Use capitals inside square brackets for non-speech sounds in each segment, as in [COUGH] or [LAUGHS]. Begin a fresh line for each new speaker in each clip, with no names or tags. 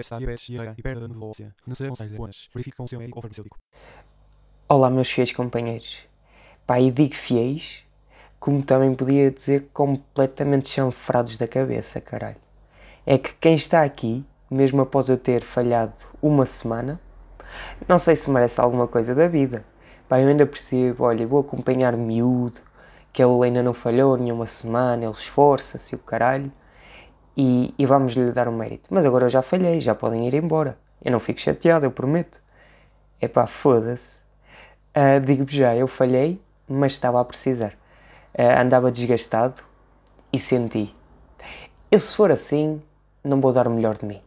está diabetes, e perda de medula. Não se. Verifique com o seu médico ou farmacêutico.
Olá, meus fiéis companheiros. Pá, e digo fiéis, como também podia dizer completamente chanfrados da cabeça, caralho. É que quem está aqui, mesmo após eu ter falhado uma semana, não sei se merece alguma coisa da vida. Pá, eu ainda percebo, olha, vou acompanhar miúdo, que ele ainda não falhou nenhuma semana, ele esforça-se o caralho, e, e vamos lhe dar o mérito. Mas agora eu já falhei, já podem ir embora. Eu não fico chateado, eu prometo. É pá, foda-se. Ah, Digo-vos já, eu falhei, mas estava a precisar. Ah, andava desgastado e senti. Eu, se for assim, não vou dar o melhor de mim.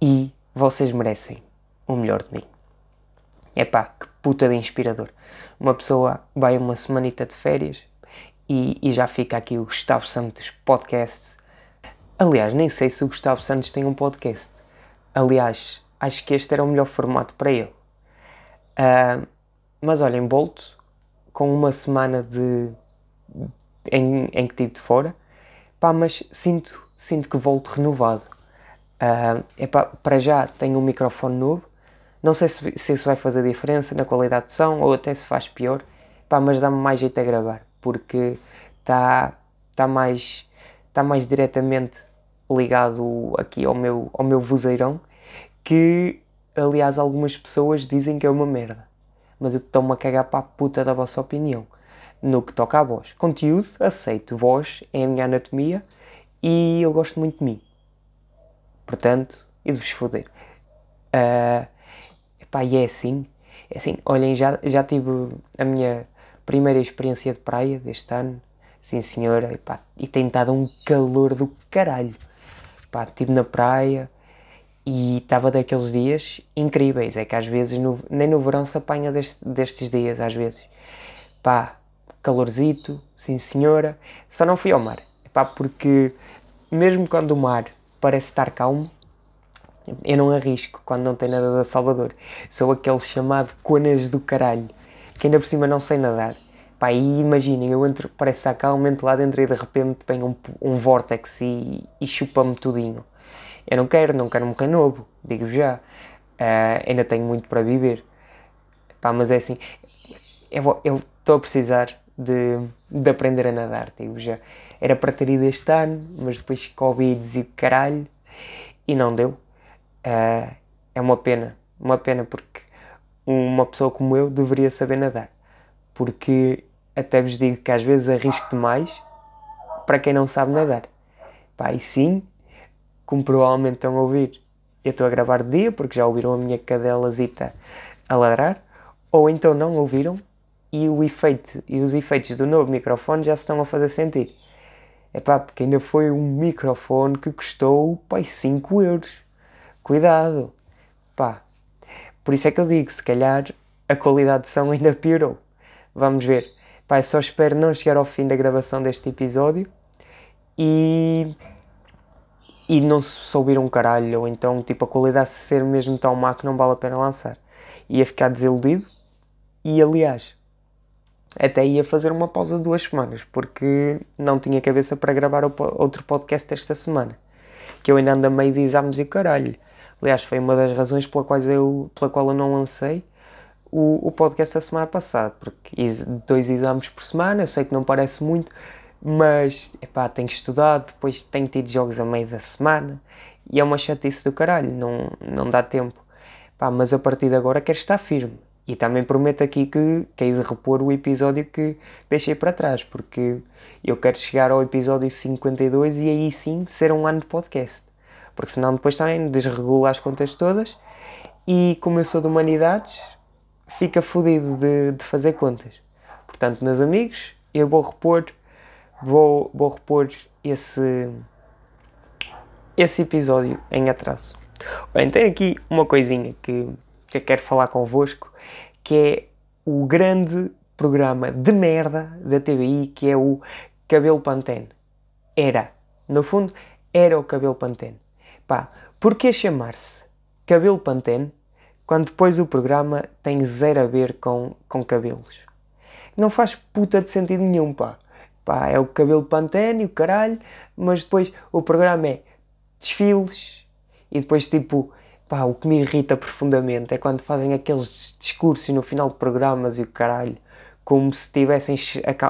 E vocês merecem o melhor de mim. É pá, que puta de inspirador. Uma pessoa vai uma semanita de férias e, e já fica aqui o Gustavo Santos Podcast. Aliás, nem sei se o Gustavo Santos tem um podcast. Aliás, acho que este era o melhor formato para ele. Ah, mas olhem, volto com uma semana de em, em que estive de fora, pá, mas sinto, sinto que volto renovado. Ah, epá, para já tenho um microfone novo, não sei se, se isso vai fazer diferença na qualidade de som ou até se faz pior, pá, mas dá-me mais jeito a gravar, porque está tá mais, tá mais diretamente ligado aqui ao meu, ao meu vozeirão, que aliás algumas pessoas dizem que é uma merda. Mas eu estou-me a cagar para a puta da vossa opinião. No que toca à voz. Conteúdo, aceito. Voz é a minha anatomia e eu gosto muito de mim. Portanto, e de vos foder. Uh, epá, e é assim. É assim, olhem, já, já tive a minha primeira experiência de praia deste ano. Sim, senhora. Epá, e tem estado um calor do caralho. Pá, estive na praia e estava daqueles dias incríveis. É que às vezes, no- nem no verão se apanha deste- destes dias, às vezes. Pá, calorzito, sim senhora. Só não fui ao mar. Pá, porque mesmo quando o mar parece estar calmo, eu não arrisco quando não tem nada da Salvador. Sou aquele chamado conas do caralho, que ainda por cima não sei nadar. Pá, e imaginem, eu entro, parece estar calmo, entro lá dentro e de repente vem um, um vórtex e, e chupa-me tudinho. Eu não quero, não quero morrer novo, digo já. Ah, ainda tenho muito para viver. Pá, mas é assim, eu estou a precisar de, de aprender a nadar, digo já. Era para ter ido este ano, mas depois Covid e caralho, e não deu. Ah, é uma pena, uma pena porque uma pessoa como eu deveria saber nadar. Porque até vos digo que às vezes arrisco demais para quem não sabe nadar. Pá, e sim, como provavelmente estão a ouvir, eu estou a gravar de dia porque já ouviram a minha cadelazita a ladrar, ou então não ouviram e o efeito e os efeitos do novo microfone já se estão a fazer sentir. É pá, porque ainda foi um microfone que custou pai 5 euros. Cuidado, pá. Por isso é que eu digo, se calhar a qualidade de som ainda piorou. Vamos ver. Eu só espero não chegar ao fim da gravação deste episódio e e não se souber um caralho, ou então tipo a qualidade ser mesmo tão má que não vale a pena lançar. Ia ficar desiludido e aliás, até ia fazer uma pausa de duas semanas, porque não tinha cabeça para gravar outro podcast esta semana. Que eu ainda ando a meio de exames e caralho. Aliás, foi uma das razões pela, quais eu, pela qual eu não lancei o, o podcast da semana passada, porque dois exames por semana, eu sei que não parece muito, mas epá, tenho estudado, depois tenho tido jogos a meio da semana e é uma chatice do caralho, não, não dá tempo. Pá, mas a partir de agora quero estar firme. E também prometo aqui que hei de repor o episódio que deixei para trás, porque eu quero chegar ao episódio 52 e aí sim ser um ano de podcast. Porque senão depois também desregula as contas todas e como eu sou de humanidades, fica fodido de, de fazer contas. Portanto, meus amigos, eu vou repor, vou, vou repor esse, esse episódio em atraso. Bem, tem aqui uma coisinha que, que eu quero falar convosco, que é o grande programa de merda da TVI, que é o Cabelo Pantene. Era, no fundo, era o Cabelo Pantene. Pá, porquê chamar-se Cabelo Pantene quando depois o programa tem zero a ver com, com cabelos? Não faz puta de sentido nenhum, pá. Pá, é o cabelo Pantene, o caralho, mas depois o programa é desfiles e depois tipo, pá, o que me irrita profundamente é quando fazem aqueles discursos no final de programas e o caralho, como se tivessem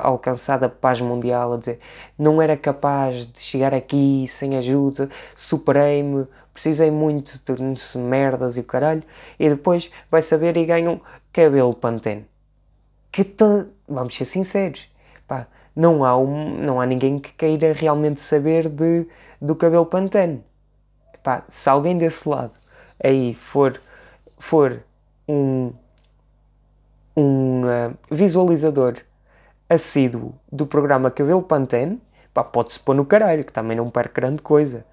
alcançado a paz mundial, a dizer não era capaz de chegar aqui sem ajuda, superei-me, precisei muito de merdas e o caralho, e depois vai saber e ganham cabelo Pantene. Que to... vamos ser sinceros, pá, não há, um, não há ninguém que queira realmente saber de, do cabelo Pantene. Pá, se alguém desse lado aí for, for um, um uh, visualizador assíduo do programa Cabelo Pantene, pá, pode-se pôr no caralho, que também não perca grande coisa.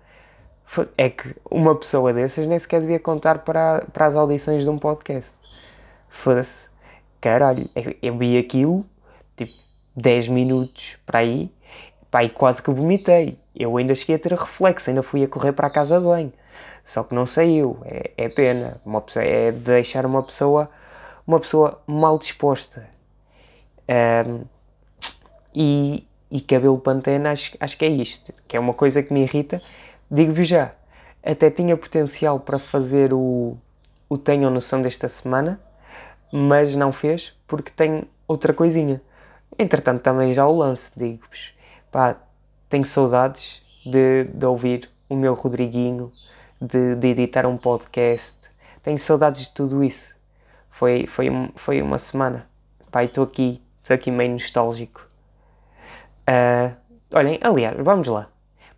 É que uma pessoa dessas nem sequer devia contar para, para as audições de um podcast. Foda-se. Caralho, eu vi aquilo, tipo, 10 minutos para aí, pá, e quase que vomitei. Eu ainda cheguei a ter reflexo, ainda fui a correr para a casa de banho. Só que não saiu, é, é pena. Uma pessoa, é deixar uma pessoa, uma pessoa mal disposta. Um, e, e cabelo pantena, acho, acho que é isto, que é uma coisa que me irrita. Digo-vos já, até tinha potencial para fazer o, o Tenham Noção desta semana, mas não fez porque tem outra coisinha. Entretanto, também já o lance, digo-vos. Pá, tenho saudades de, de ouvir o meu Rodriguinho, de, de editar um podcast. Tenho saudades de tudo isso. Foi, foi, foi uma semana. Pá, estou aqui, estou aqui meio nostálgico. Uh, olhem, aliás, vamos lá.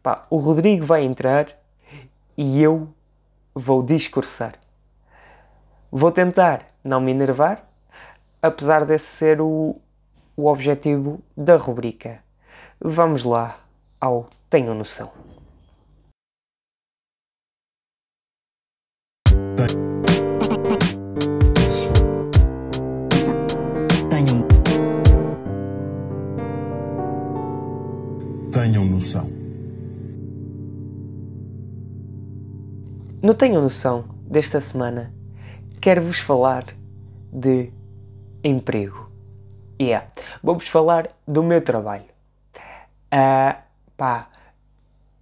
Pá, o Rodrigo vai entrar e eu vou discursar. Vou tentar não me enervar, apesar desse ser o, o objetivo da rubrica. Vamos lá ao Tenham Noção.
Tenham
noção.
No Tenham Noção desta semana, quero-vos falar de emprego. Yeah. Vou-vos falar do meu trabalho. Uh, pá,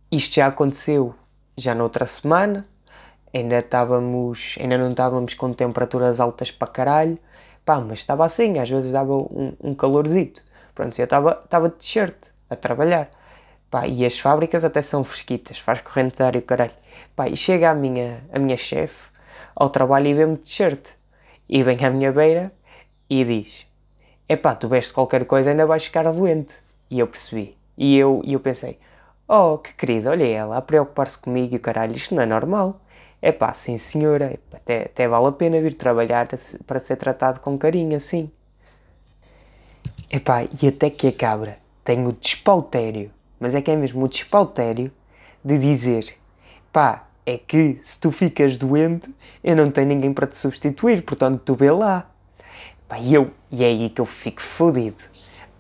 isto já aconteceu já noutra semana. Ainda estávamos, ainda não estávamos com temperaturas altas para caralho. Pá, mas estava assim, às vezes dava um, um calorzito. Pronto, eu estava, de t-shirt a trabalhar. Pá, e as fábricas até são fresquitas, faz corrente de ar e caralho. Pá, e chega a minha, a minha chefe ao trabalho e vê-me de t-shirt. E vem à minha beira e diz: epá, tu vestes qualquer coisa ainda vais ficar doente. E eu percebi. E eu, e eu pensei, oh, que querida, olha ela a preocupar-se comigo e o caralho, isto não é normal. É pá, sim senhora, até, até vale a pena vir trabalhar para ser tratado com carinho assim. Epá, e até que a cabra tem o despautério, mas é que é mesmo o despautério de dizer, pá, é que se tu ficas doente, eu não tenho ninguém para te substituir, portanto tu vê lá. Eu, e é aí que eu fico fodido.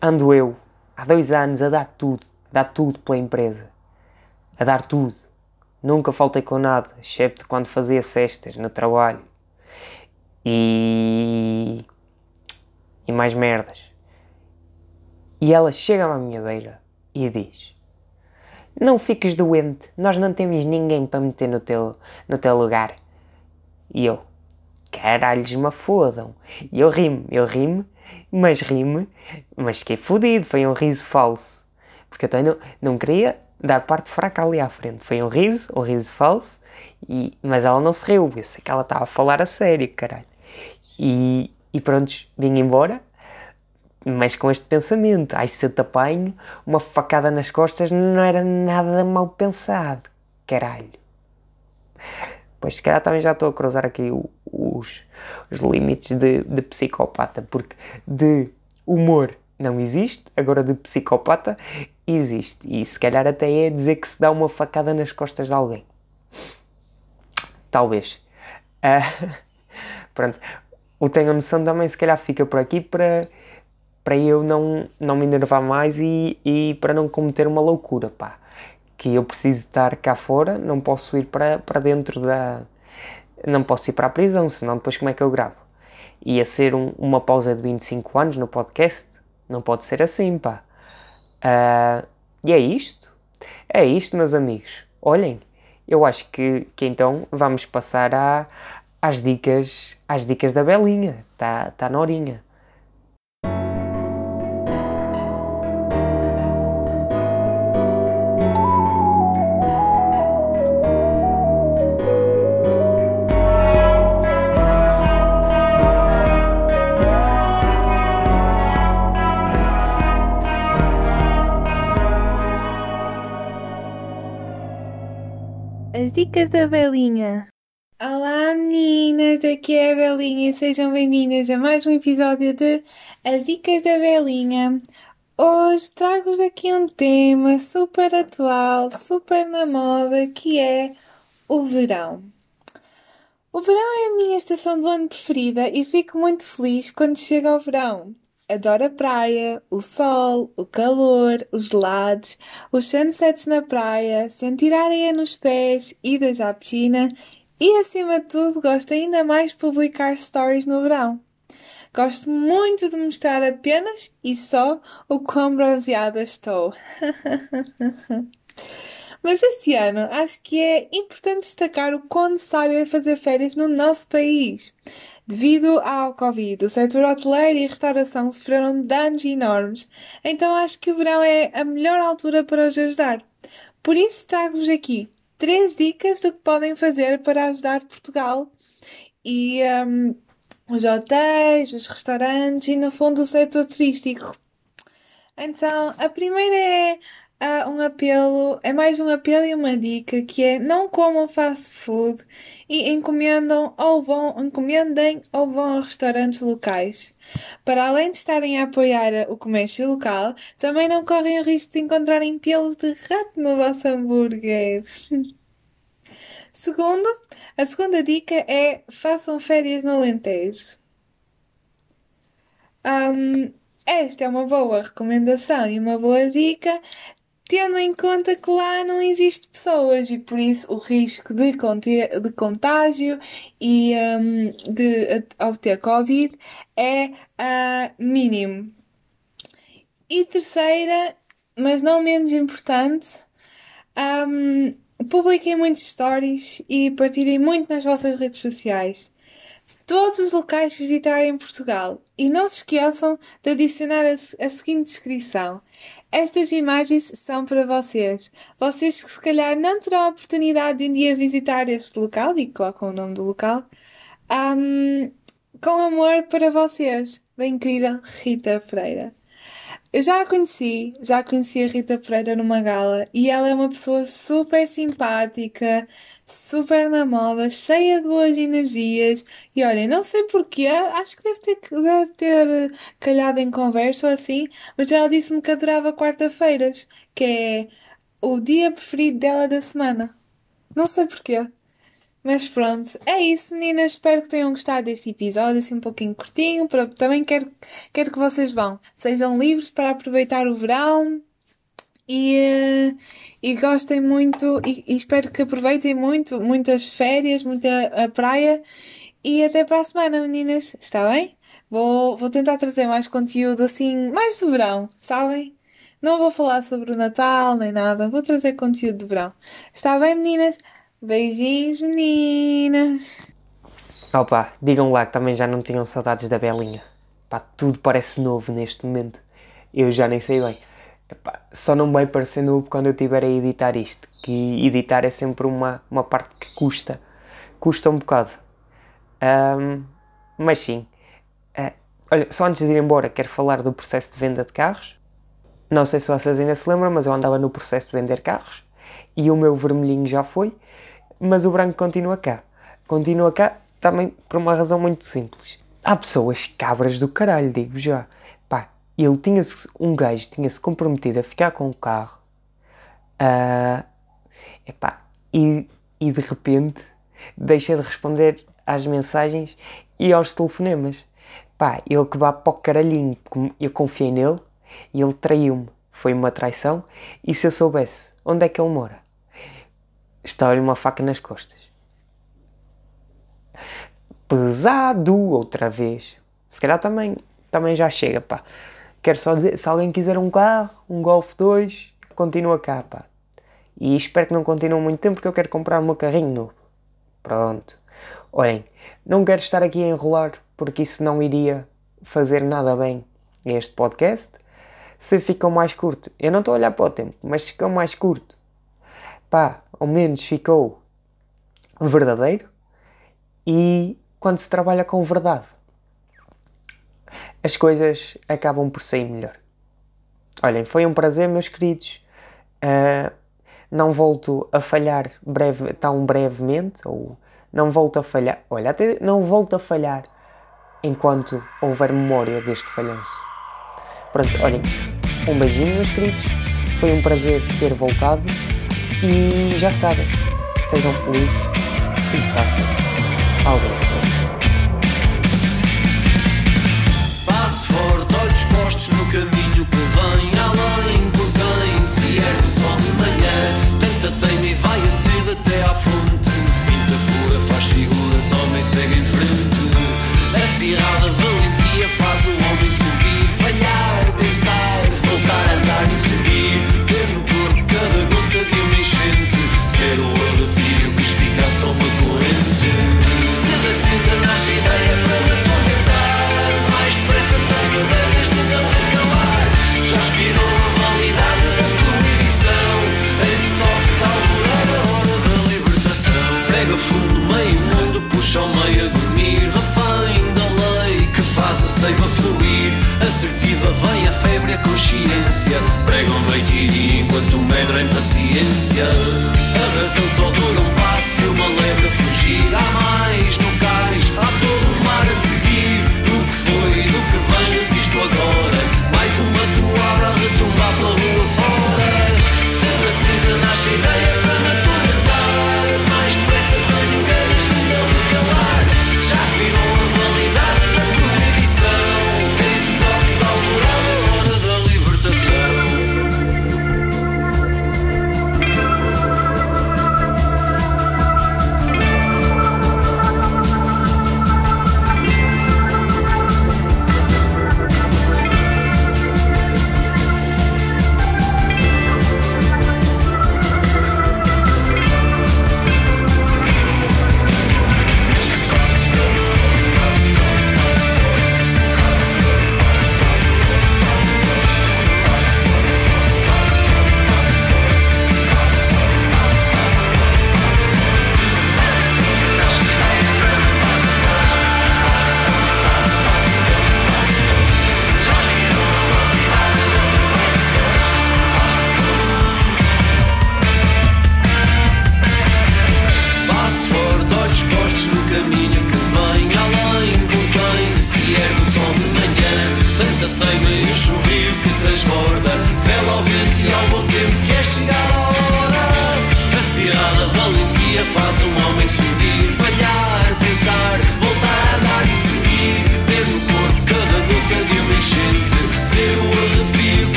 Ando eu, há dois anos, a dar tudo, a dar tudo pela empresa. A dar tudo. Nunca faltei com nada, excepto quando fazia cestas no trabalho. E. e mais merdas. E ela chega-me à minha beira e diz: Não fiques doente, nós não temos ninguém para meter no teu, no teu lugar. E eu: caralhos me fodam. E eu rimo, eu rimo, mas rimo, mas fiquei fodido, foi um riso falso. Porque eu não, não queria dar parte fraca ali à frente. Foi um riso, um riso falso, e, mas ela não se riu, eu sei que ela estava a falar a sério, caralho. E, e pronto, vim embora, mas com este pensamento, ai se eu te apanho, uma facada nas costas não era nada mal pensado, caralho. Pois se calhar também já estou a cruzar aqui os, os limites de, de psicopata, porque de humor não existe, agora de psicopata existe. E se calhar até é dizer que se dá uma facada nas costas de alguém. Talvez. Ah, [LAUGHS] pronto. O Tenho Noção também, se calhar, fica por aqui para, para eu não, não me enervar mais e, e para não cometer uma loucura, pá. Que eu preciso estar cá fora, não posso ir para, para dentro da. Não posso ir para a prisão, senão depois como é que eu gravo? Ia ser um, uma pausa de 25 anos no podcast? Não pode ser assim, pá. Ah, e é isto. É isto, meus amigos. Olhem, eu acho que, que então vamos passar à, às dicas às dicas da Belinha. Está tá na horinha.
As dicas da Belinha. Olá meninas, aqui é a Belinha sejam bem-vindas a mais um episódio de As Dicas da Belinha. Hoje trago-vos aqui um tema super atual, super na moda, que é o verão. O verão é a minha estação do ano preferida e fico muito feliz quando chega o verão. Adoro a praia, o sol, o calor, os gelados, os sunsets na praia, sentir a areia nos pés, idas à piscina e, acima de tudo, gosto ainda mais de publicar stories no verão. Gosto muito de mostrar apenas e só o quão bronzeada estou. [LAUGHS] Mas este ano acho que é importante destacar o quão necessário é fazer férias no nosso país. Devido ao Covid, o setor hoteleiro e restauração sofreram danos enormes, então acho que o verão é a melhor altura para os ajudar. Por isso trago-vos aqui três dicas do que podem fazer para ajudar Portugal e um, os hotéis, os restaurantes e, no fundo, o setor turístico. Então, a primeira é uh, um apelo, é mais um apelo e uma dica que é não comam fast food e encomendam ou vão, encomendem ou vão a restaurantes locais. Para além de estarem a apoiar o comércio local, também não correm o risco de encontrarem pelos de rato no vosso hambúrguer. [LAUGHS] Segundo, a segunda dica é façam férias no Alentejo. Um, esta é uma boa recomendação e uma boa dica, tendo em conta que lá não existe pessoas e por isso o risco de, de contágio e um, de obter Covid é uh, mínimo. E terceira, mas não menos importante, um, publiquem muitos stories e partilhem muito nas vossas redes sociais. Todos os locais visitarem Portugal. E não se esqueçam de adicionar a, a seguinte descrição. Estas imagens são para vocês. Vocês que se calhar não terão a oportunidade de um dia visitar este local, e colocam o nome do local, um, com amor para vocês, da incrível Rita Freira. Eu já a conheci, já conheci a Rita Pereira numa gala e ela é uma pessoa super simpática, super na moda, cheia de boas energias. E olha, não sei porquê, acho que deve ter, deve ter calhado em conversa ou assim, mas ela disse-me que adorava quarta-feiras, que é o dia preferido dela da semana. Não sei porquê. Mas pronto, é isso, meninas. Espero que tenham gostado deste episódio, assim um pouquinho curtinho. Também quero, quero que vocês vão, sejam livres para aproveitar o verão e, eh, e gostem muito. E, e espero que aproveitem muito, muitas férias, muita praia. E até para a semana, meninas. Está bem? Vou, vou tentar trazer mais conteúdo assim, mais do verão, sabem? Não vou falar sobre o Natal nem nada, vou trazer conteúdo de verão. Está bem, meninas? Beijinhos, meninas.
Opa, digam lá que também já não tinham saudades da Belinha. Pá, tudo parece novo neste momento. Eu já nem sei bem. Epá, só não vai parecer novo quando eu estiver a editar isto. Que editar é sempre uma, uma parte que custa. Custa um bocado. Um, mas sim. Uh, olha, só antes de ir embora, quero falar do processo de venda de carros. Não sei se vocês ainda se lembram, mas eu andava no processo de vender carros. E o meu vermelhinho já foi mas o branco continua cá. Continua cá também por uma razão muito simples. Há pessoas cabras do caralho, digo já. Pá, ele tinha-se, um gajo tinha-se comprometido a ficar com o carro. Uh, epá, e, e de repente deixa de responder às mensagens e aos telefonemas. Pá, ele que vá para o caralhinho, eu confiei nele e ele traiu-me. Foi uma traição e se eu soubesse onde é que ele mora, estava-lhe uma faca nas costas. Pesado outra vez. Se calhar também, também já chega, pá. Quero só dizer, se alguém quiser um carro, um Golf 2, continua cá, pá. E espero que não continue muito tempo porque eu quero comprar o meu carrinho novo. Pronto. Olhem, não quero estar aqui a enrolar porque isso não iria fazer nada bem a este podcast. Se ficou mais curto, eu não estou a olhar para o tempo, mas se ficou mais curto, pá, ao menos ficou verdadeiro. E quando se trabalha com verdade, as coisas acabam por sair melhor. Olhem, foi um prazer, meus queridos. Uh, não volto a falhar breve, tão brevemente, ou não volto a falhar. Olha, até não volto a falhar enquanto houver memória deste falhanço. Pronto, olhem, um beijinho, meus queridos. Foi um prazer ter voltado. E já sabem, sejam felizes e façam algo diferente.
Passo forte, olhos postos no caminho que vem além por quem se ergue o sol de manhã. Tanta teima e vai a sede até à fonte. go.